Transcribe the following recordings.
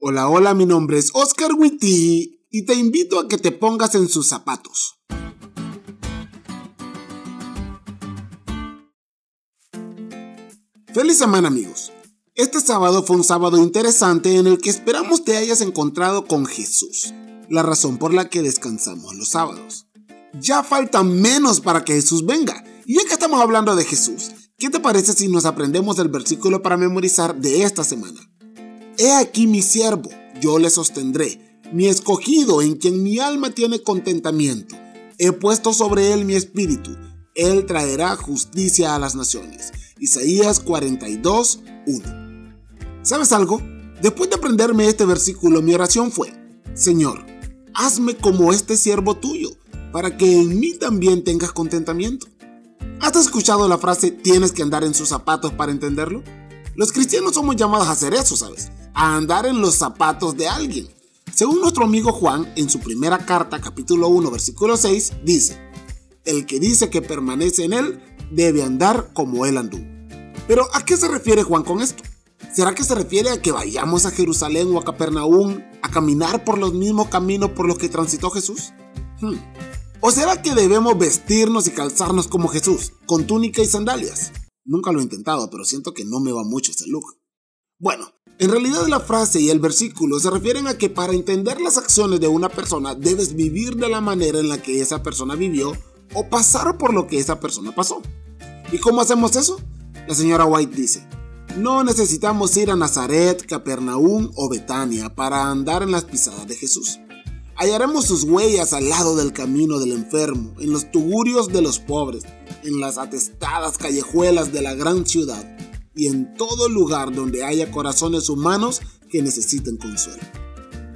Hola, hola, mi nombre es Oscar Witty y te invito a que te pongas en sus zapatos. Feliz semana amigos. Este sábado fue un sábado interesante en el que esperamos te hayas encontrado con Jesús, la razón por la que descansamos los sábados. Ya falta menos para que Jesús venga, y ya que estamos hablando de Jesús, ¿qué te parece si nos aprendemos el versículo para memorizar de esta semana? He aquí mi siervo, yo le sostendré, mi escogido en quien mi alma tiene contentamiento. He puesto sobre él mi espíritu, él traerá justicia a las naciones. Isaías 42, 1. ¿Sabes algo? Después de aprenderme este versículo, mi oración fue, Señor, hazme como este siervo tuyo, para que en mí también tengas contentamiento. ¿Has escuchado la frase tienes que andar en sus zapatos para entenderlo? Los cristianos somos llamados a hacer eso, ¿sabes? a andar en los zapatos de alguien. Según nuestro amigo Juan, en su primera carta, capítulo 1, versículo 6, dice, El que dice que permanece en él, debe andar como él anduvo. Pero ¿a qué se refiere Juan con esto? ¿Será que se refiere a que vayamos a Jerusalén o a Capernaum a caminar por los mismos caminos por los que transitó Jesús? Hmm. ¿O será que debemos vestirnos y calzarnos como Jesús, con túnica y sandalias? Nunca lo he intentado, pero siento que no me va mucho ese look. Bueno, en realidad la frase y el versículo se refieren a que para entender las acciones de una persona debes vivir de la manera en la que esa persona vivió o pasar por lo que esa persona pasó. ¿Y cómo hacemos eso? La señora White dice, no necesitamos ir a Nazaret, Capernaum o Betania para andar en las pisadas de Jesús. Hallaremos sus huellas al lado del camino del enfermo, en los tugurios de los pobres, en las atestadas callejuelas de la gran ciudad y en todo lugar donde haya corazones humanos que necesiten consuelo.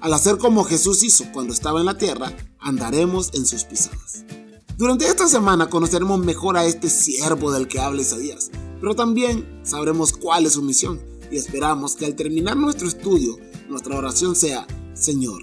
Al hacer como Jesús hizo cuando estaba en la tierra, andaremos en sus pisadas. Durante esta semana conoceremos mejor a este siervo del que habla Isaías, pero también sabremos cuál es su misión y esperamos que al terminar nuestro estudio, nuestra oración sea, Señor,